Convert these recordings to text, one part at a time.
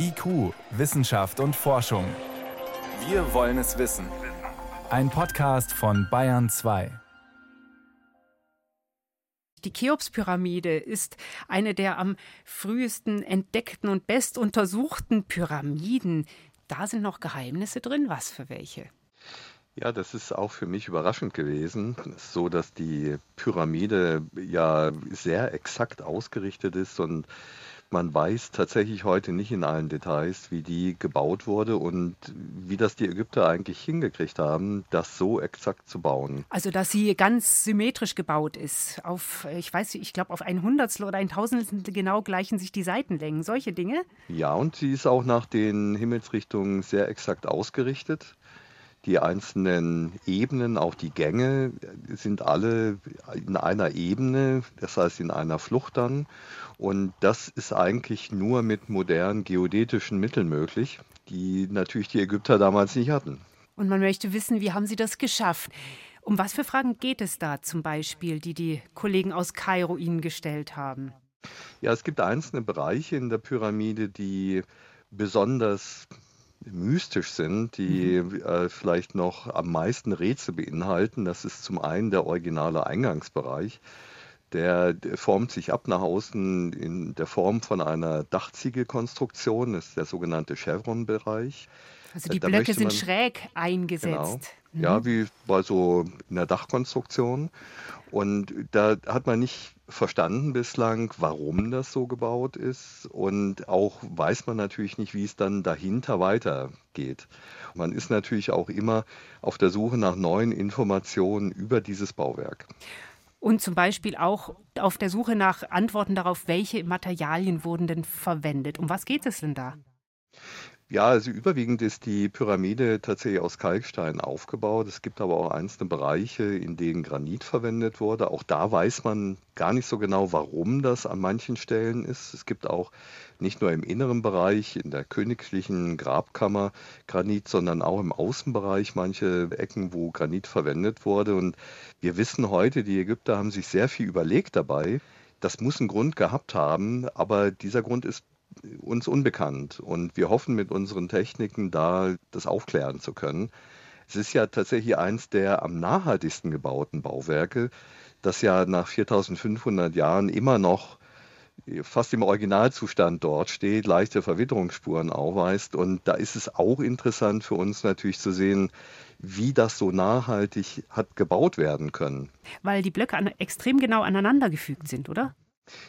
IQ, Wissenschaft und Forschung. Wir wollen es wissen. Ein Podcast von Bayern 2. Die Cheops-Pyramide ist eine der am frühesten entdeckten und best untersuchten Pyramiden. Da sind noch Geheimnisse drin. Was für welche? Ja, das ist auch für mich überraschend gewesen, so dass die Pyramide ja sehr exakt ausgerichtet ist und man weiß tatsächlich heute nicht in allen Details, wie die gebaut wurde und wie das die Ägypter eigentlich hingekriegt haben, das so exakt zu bauen. Also, dass sie ganz symmetrisch gebaut ist. Auf, ich weiß, ich glaube, auf ein Hundertstel oder ein Tausendstel genau gleichen sich die Seitenlängen. Solche Dinge? Ja, und sie ist auch nach den Himmelsrichtungen sehr exakt ausgerichtet. Die einzelnen Ebenen, auch die Gänge, sind alle in einer Ebene, das heißt in einer Flucht dann. Und das ist eigentlich nur mit modernen geodätischen Mitteln möglich, die natürlich die Ägypter damals nicht hatten. Und man möchte wissen, wie haben sie das geschafft? Um was für Fragen geht es da zum Beispiel, die die Kollegen aus Kairo Ihnen gestellt haben? Ja, es gibt einzelne Bereiche in der Pyramide, die besonders mystisch sind, die mhm. äh, vielleicht noch am meisten Rätsel beinhalten. Das ist zum einen der originale Eingangsbereich. Der, der, formt sich ab nach außen in der Form von einer Dachziegelkonstruktion, das ist der sogenannte Chevron-Bereich. Also die da Blöcke sind schräg eingesetzt. Genau. Mhm. Ja, wie bei so einer Dachkonstruktion. Und da hat man nicht verstanden bislang, warum das so gebaut ist. Und auch weiß man natürlich nicht, wie es dann dahinter weitergeht. Man ist natürlich auch immer auf der Suche nach neuen Informationen über dieses Bauwerk. Und zum Beispiel auch auf der Suche nach Antworten darauf, welche Materialien wurden denn verwendet. Um was geht es denn da? Ja, also überwiegend ist die Pyramide tatsächlich aus Kalkstein aufgebaut. Es gibt aber auch einzelne Bereiche, in denen Granit verwendet wurde. Auch da weiß man gar nicht so genau, warum das an manchen Stellen ist. Es gibt auch nicht nur im inneren Bereich, in der königlichen Grabkammer Granit, sondern auch im Außenbereich manche Ecken, wo Granit verwendet wurde. Und wir wissen heute, die Ägypter haben sich sehr viel überlegt dabei. Das muss einen Grund gehabt haben, aber dieser Grund ist uns unbekannt. Und wir hoffen mit unseren Techniken da das aufklären zu können. Es ist ja tatsächlich eins der am nachhaltigsten gebauten Bauwerke, das ja nach 4500 Jahren immer noch fast im Originalzustand dort steht, leichte Verwitterungsspuren aufweist. Und da ist es auch interessant für uns natürlich zu sehen, wie das so nachhaltig hat gebaut werden können. Weil die Blöcke extrem genau aneinandergefügt sind, oder?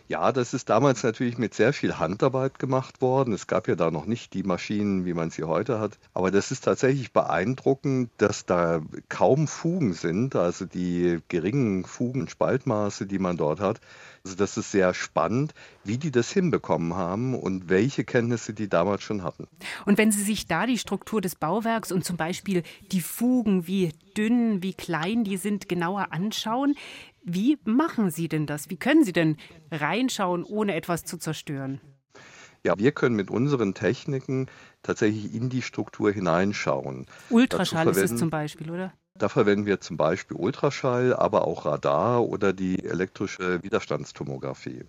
Ja, das ist damals natürlich mit sehr viel Handarbeit gemacht worden. Es gab ja da noch nicht die Maschinen, wie man sie heute hat. Aber das ist tatsächlich beeindruckend, dass da kaum Fugen sind, also die geringen Fugen, Spaltmaße, die man dort hat. Also das ist sehr spannend, wie die das hinbekommen haben und welche Kenntnisse die damals schon hatten. Und wenn Sie sich da die Struktur des Bauwerks und zum Beispiel die Fugen, wie dünn, wie klein die sind, genauer anschauen, wie machen Sie denn das? Wie können Sie denn reinschauen, ohne etwas zu zerstören? Ja, wir können mit unseren Techniken tatsächlich in die Struktur hineinschauen. Ultraschall ist es zum Beispiel, oder? Da verwenden wir zum Beispiel Ultraschall, aber auch Radar oder die elektrische Widerstandstomographie.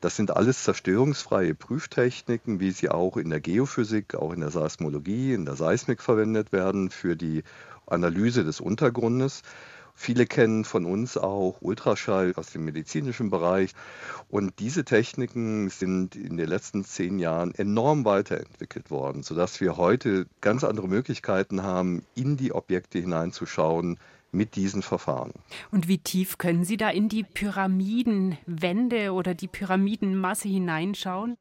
Das sind alles zerstörungsfreie Prüftechniken, wie sie auch in der Geophysik, auch in der Seismologie, in der Seismik verwendet werden für die Analyse des Untergrundes. Viele kennen von uns auch Ultraschall aus dem medizinischen Bereich. Und diese Techniken sind in den letzten zehn Jahren enorm weiterentwickelt worden, sodass wir heute ganz andere Möglichkeiten haben, in die Objekte hineinzuschauen, mit diesen Verfahren. Und wie tief können Sie da in die Pyramidenwände oder die Pyramidenmasse hineinschauen?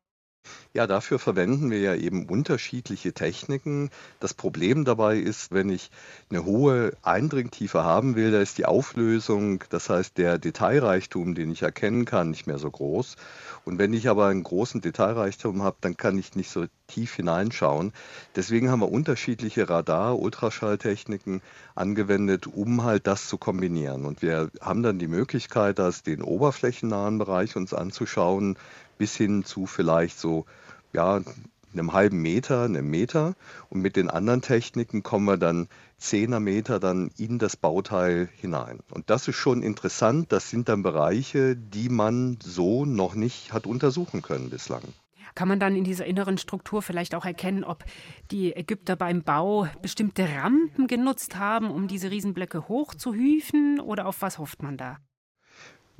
Ja, dafür verwenden wir ja eben unterschiedliche Techniken. Das Problem dabei ist, wenn ich eine hohe Eindringtiefe haben will, da ist die Auflösung, das heißt der Detailreichtum, den ich erkennen kann, nicht mehr so groß. Und wenn ich aber einen großen Detailreichtum habe, dann kann ich nicht so tief hineinschauen. Deswegen haben wir unterschiedliche Radar-, Ultraschalltechniken angewendet, um halt das zu kombinieren. Und wir haben dann die Möglichkeit, das den oberflächennahen Bereich uns anzuschauen, bis hin zu vielleicht so, ja, einem halben Meter, einem Meter. Und mit den anderen Techniken kommen wir dann zehner Meter dann in das Bauteil hinein. Und das ist schon interessant. Das sind dann Bereiche, die man so noch nicht hat untersuchen können bislang. Kann man dann in dieser inneren Struktur vielleicht auch erkennen, ob die Ägypter beim Bau bestimmte Rampen genutzt haben, um diese Riesenblöcke hochzuhüfen? Oder auf was hofft man da?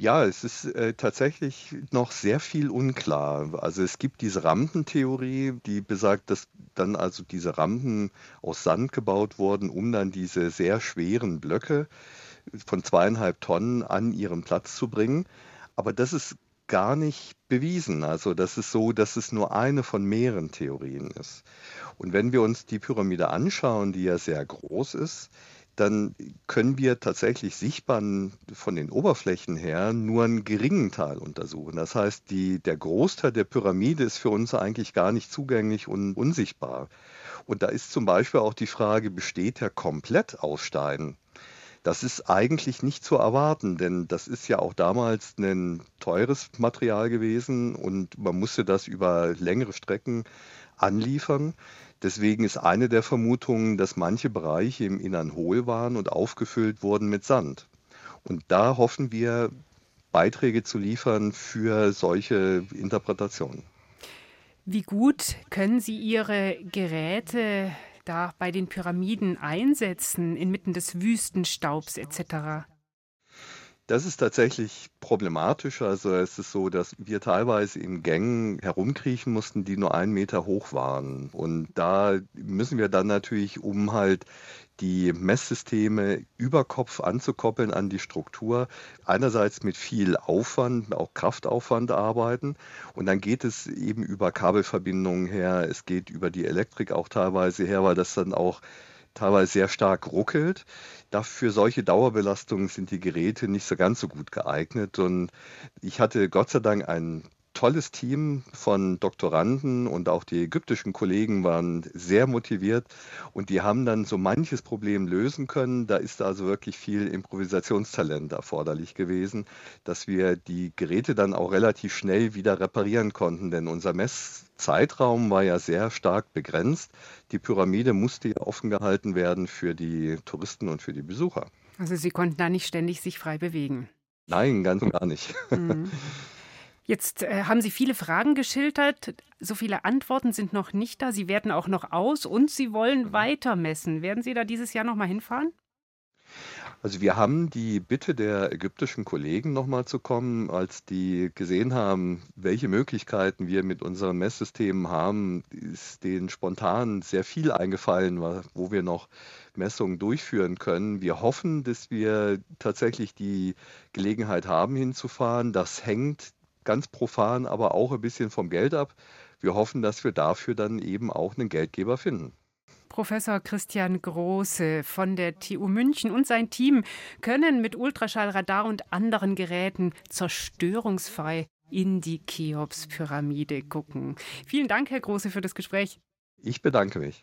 Ja, es ist äh, tatsächlich noch sehr viel unklar. Also es gibt diese Rampentheorie, die besagt, dass dann also diese Rampen aus Sand gebaut wurden, um dann diese sehr schweren Blöcke von zweieinhalb Tonnen an ihren Platz zu bringen. Aber das ist gar nicht bewiesen. Also das ist so, dass es nur eine von mehreren Theorien ist. Und wenn wir uns die Pyramide anschauen, die ja sehr groß ist, dann können wir tatsächlich sichtbar von den Oberflächen her nur einen geringen Teil untersuchen. Das heißt, die, der Großteil der Pyramide ist für uns eigentlich gar nicht zugänglich und unsichtbar. Und da ist zum Beispiel auch die Frage, besteht er komplett aus Steinen? Das ist eigentlich nicht zu erwarten, denn das ist ja auch damals ein teures Material gewesen und man musste das über längere Strecken anliefern. Deswegen ist eine der Vermutungen, dass manche Bereiche im Innern hohl waren und aufgefüllt wurden mit Sand. Und da hoffen wir, Beiträge zu liefern für solche Interpretationen. Wie gut können Sie Ihre Geräte da bei den Pyramiden einsetzen, inmitten des Wüstenstaubs etc.? Das ist tatsächlich problematisch. Also es ist so, dass wir teilweise in Gängen herumkriechen mussten, die nur einen Meter hoch waren. Und da müssen wir dann natürlich, um halt die Messsysteme über Kopf anzukoppeln an die Struktur, einerseits mit viel Aufwand, auch Kraftaufwand arbeiten. Und dann geht es eben über Kabelverbindungen her, es geht über die Elektrik auch teilweise her, weil das dann auch teilweise sehr stark ruckelt. Dafür solche Dauerbelastungen sind die Geräte nicht so ganz so gut geeignet. Und ich hatte Gott sei Dank einen tolles Team von Doktoranden und auch die ägyptischen Kollegen waren sehr motiviert und die haben dann so manches Problem lösen können. Da ist also wirklich viel Improvisationstalent erforderlich gewesen, dass wir die Geräte dann auch relativ schnell wieder reparieren konnten, denn unser Messzeitraum war ja sehr stark begrenzt. Die Pyramide musste ja offen gehalten werden für die Touristen und für die Besucher. Also Sie konnten da nicht ständig sich frei bewegen. Nein, ganz und gar nicht. Mhm. Jetzt äh, haben Sie viele Fragen geschildert. So viele Antworten sind noch nicht da. Sie werten auch noch aus und Sie wollen mhm. weiter messen. Werden Sie da dieses Jahr noch mal hinfahren? Also wir haben die Bitte der ägyptischen Kollegen nochmal zu kommen, als die gesehen haben, welche Möglichkeiten wir mit unseren Messsystemen haben, ist denen spontan sehr viel eingefallen, wo wir noch Messungen durchführen können. Wir hoffen, dass wir tatsächlich die Gelegenheit haben, hinzufahren. Das hängt ganz profan, aber auch ein bisschen vom Geld ab. Wir hoffen, dass wir dafür dann eben auch einen Geldgeber finden. Professor Christian Große von der TU München und sein Team können mit Ultraschallradar und anderen Geräten zerstörungsfrei in die Cheops-Pyramide gucken. Vielen Dank, Herr Große, für das Gespräch. Ich bedanke mich.